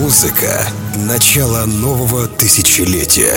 Музыка — начало нового тысячелетия.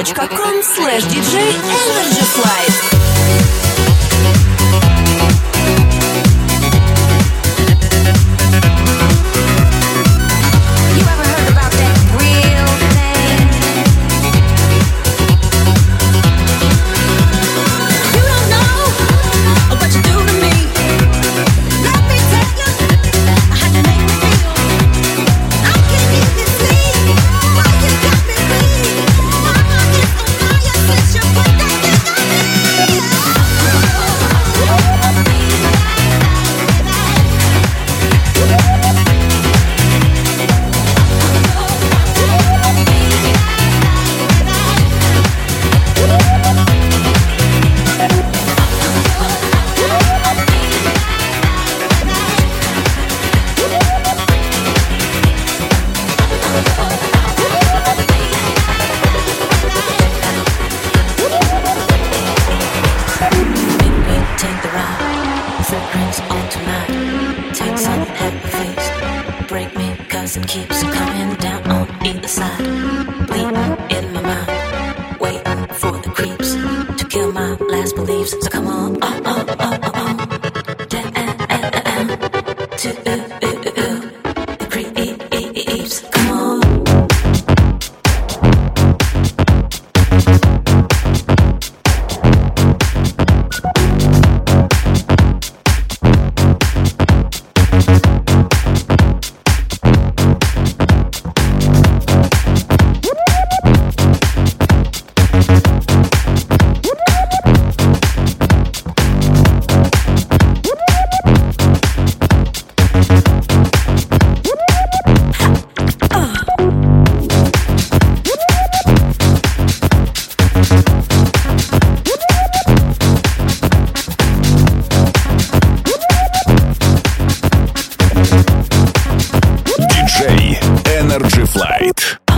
дочь, какой Energy Flight.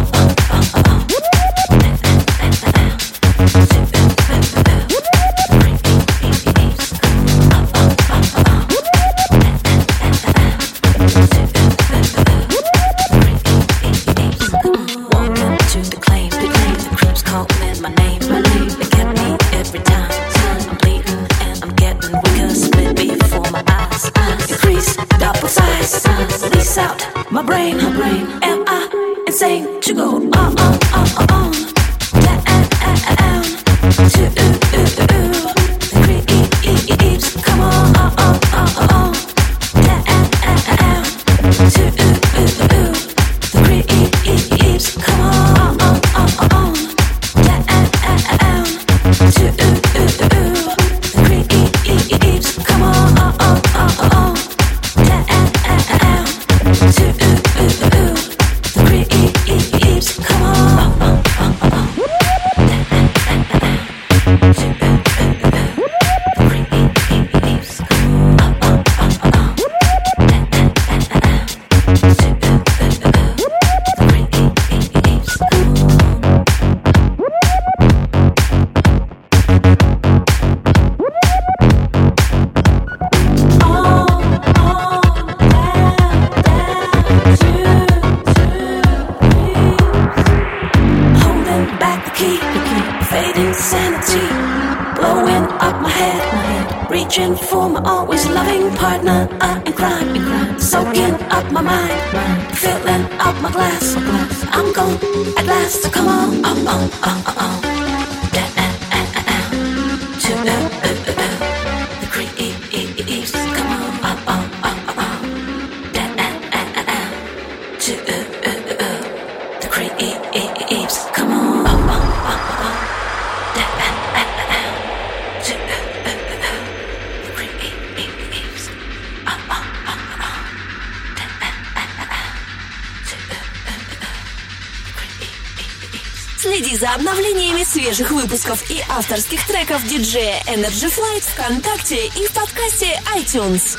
partner. I am crying, soaking up my mind, filling up my glass. I'm gone at last. Come on, on, on, on, on. обновлениями свежих выпусков и авторских треков диджея Energy Flight ВКонтакте и в подкасте iTunes.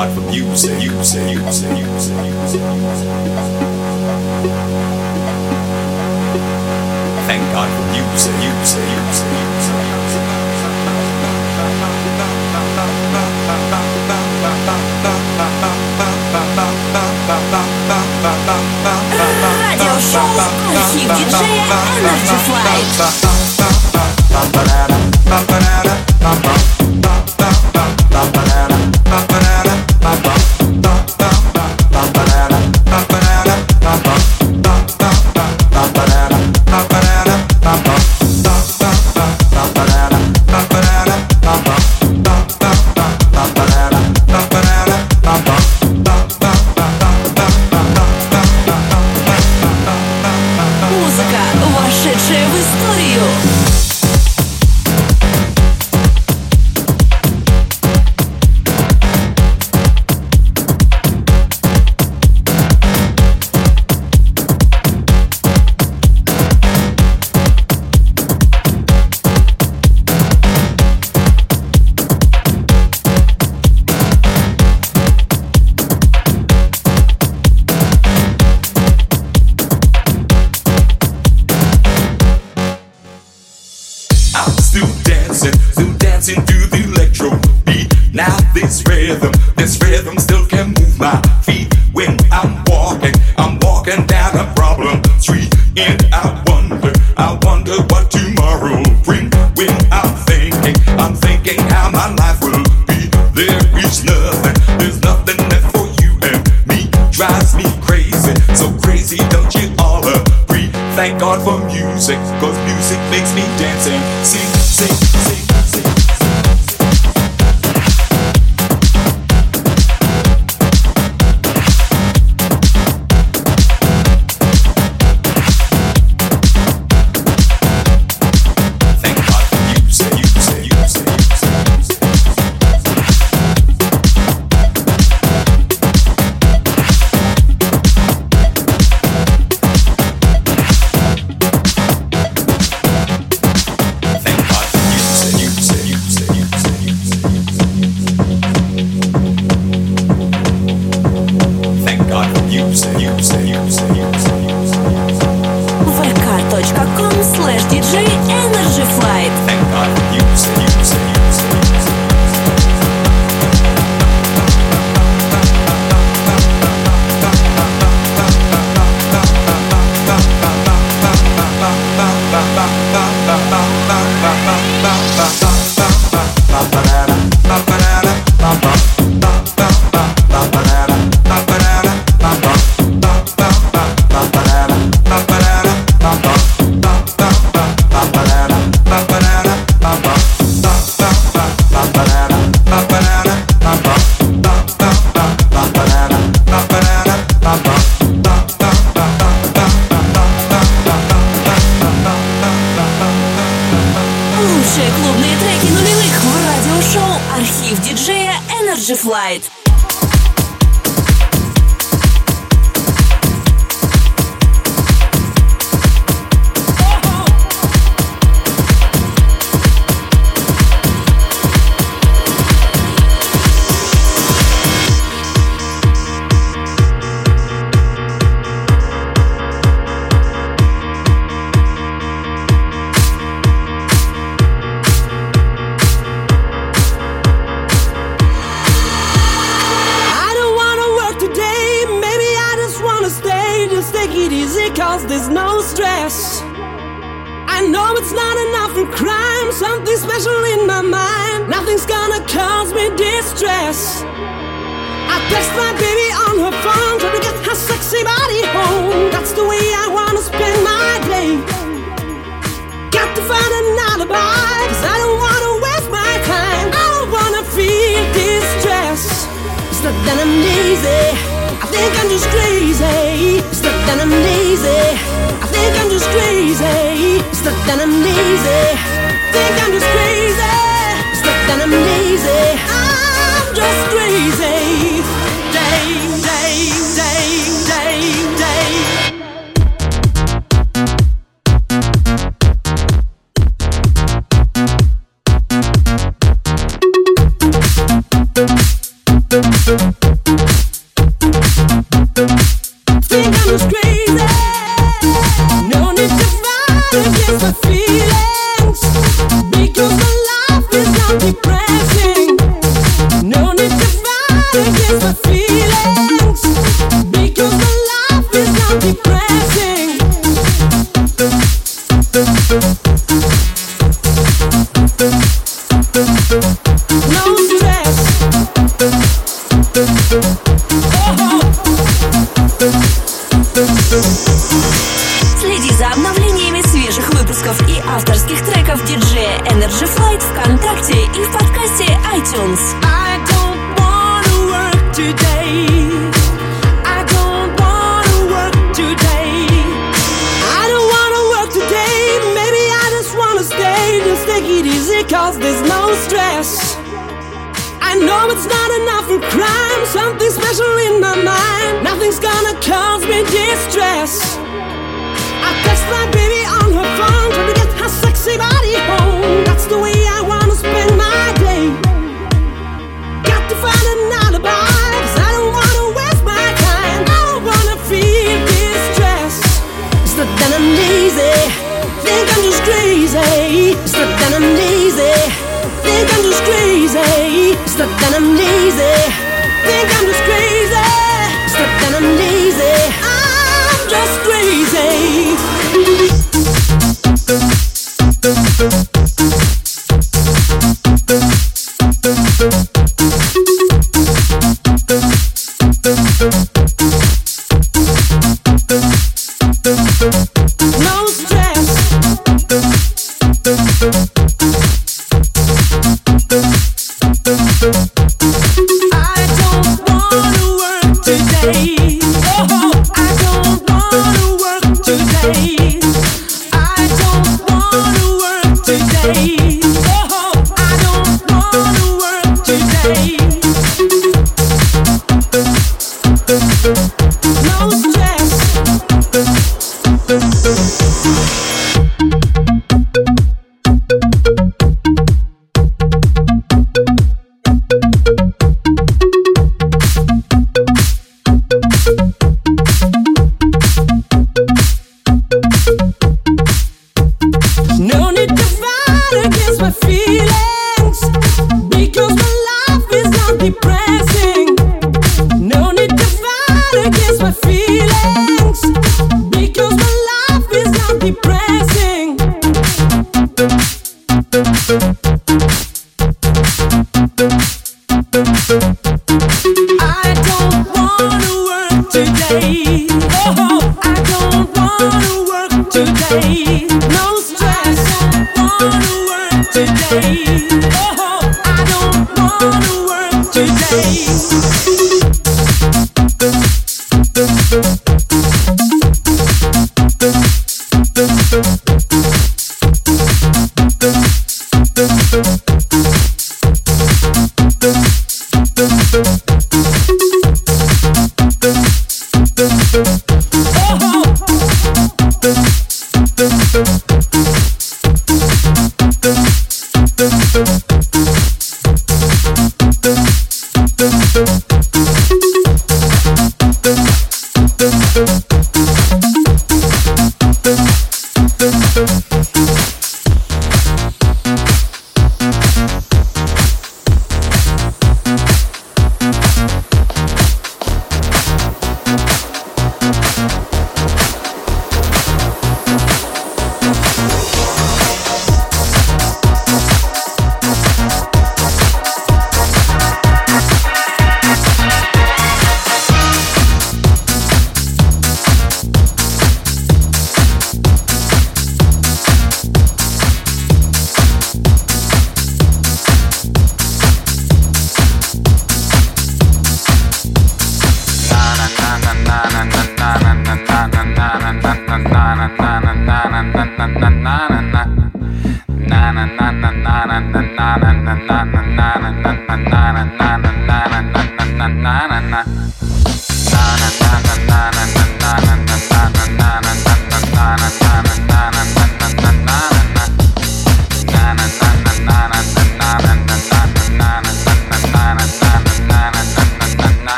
heart for music. music, music, music, music. Thank God for music, music, music, music. Radio show архив диджея Energy Flight bye, bye. music, cause music makes me dancing. Sing, sing, sing.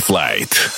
Flight.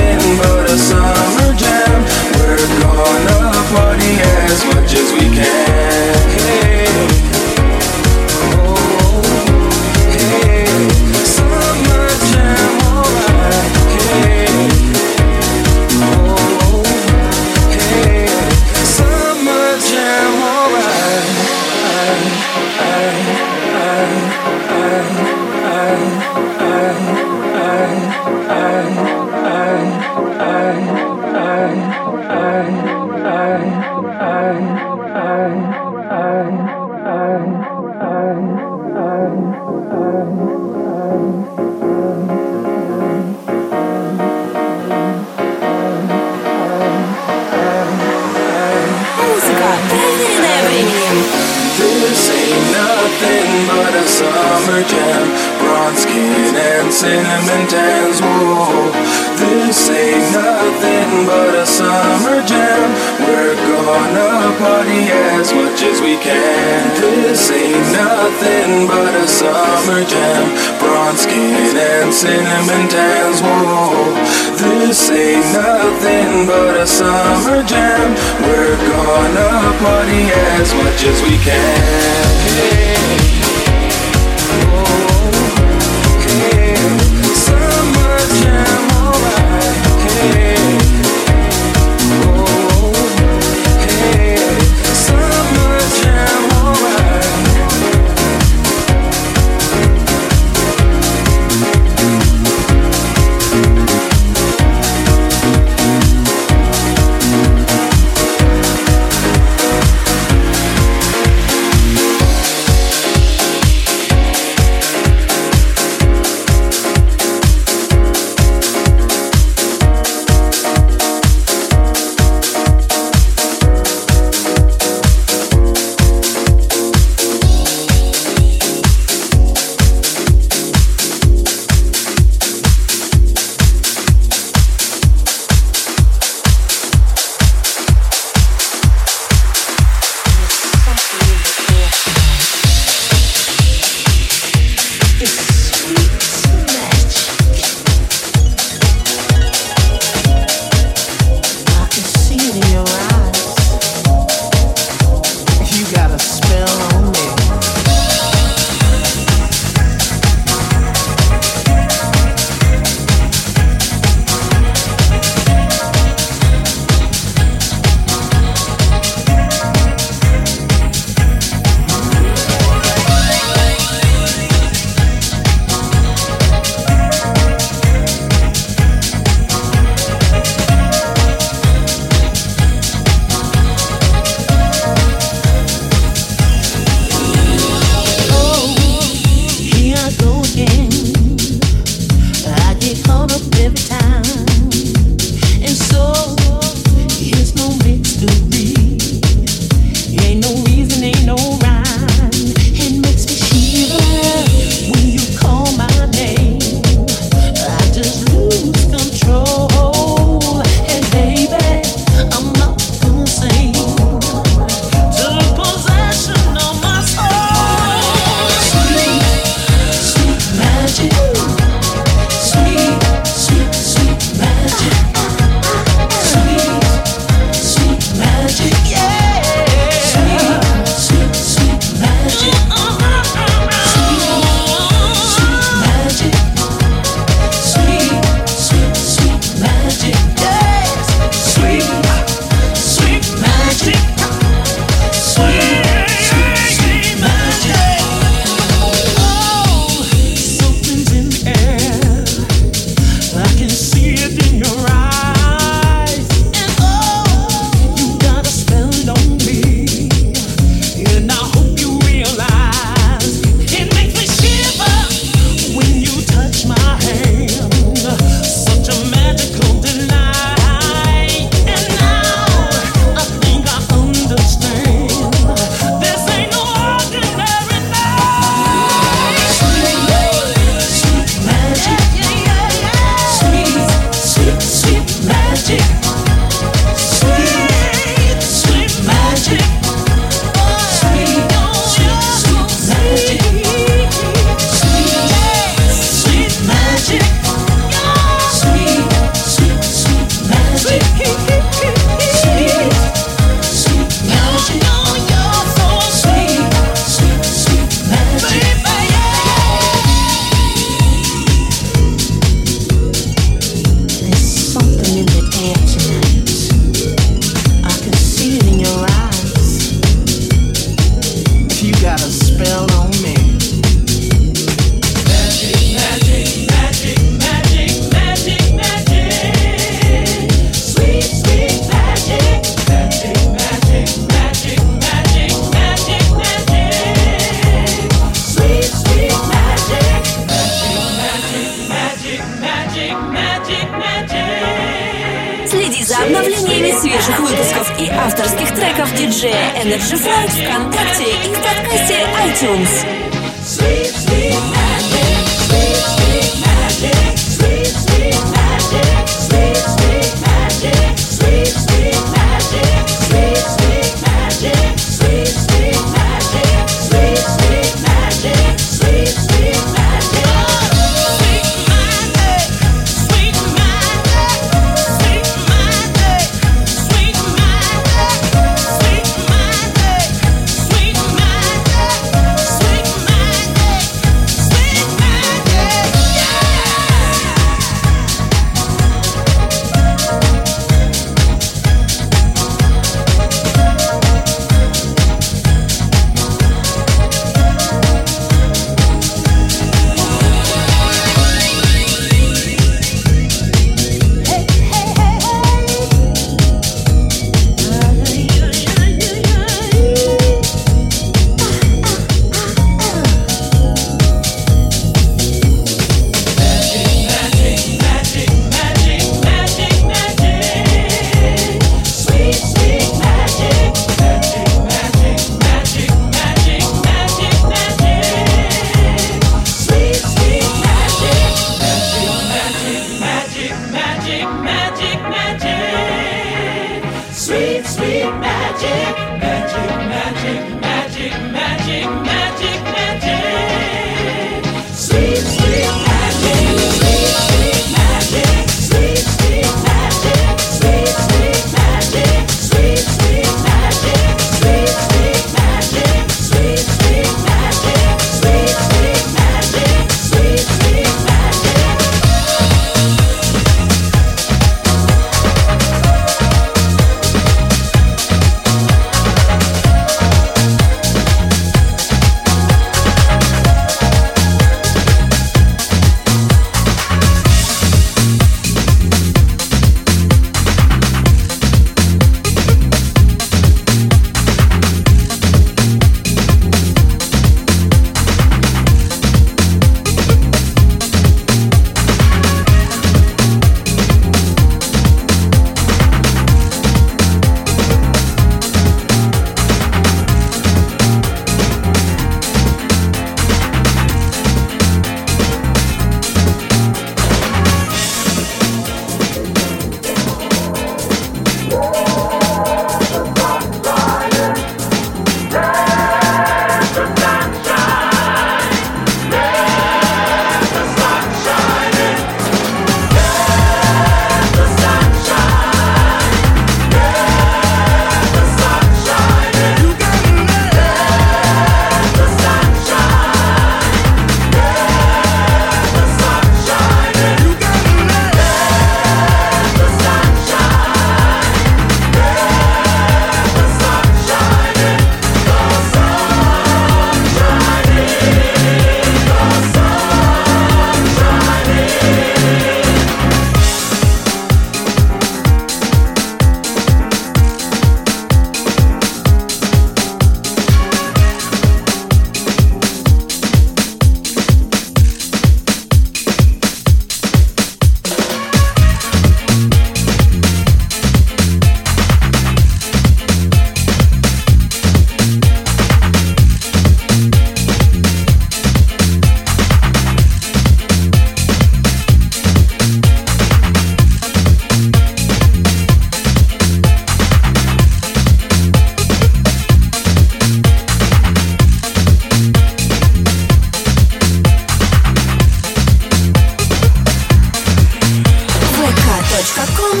vk.com.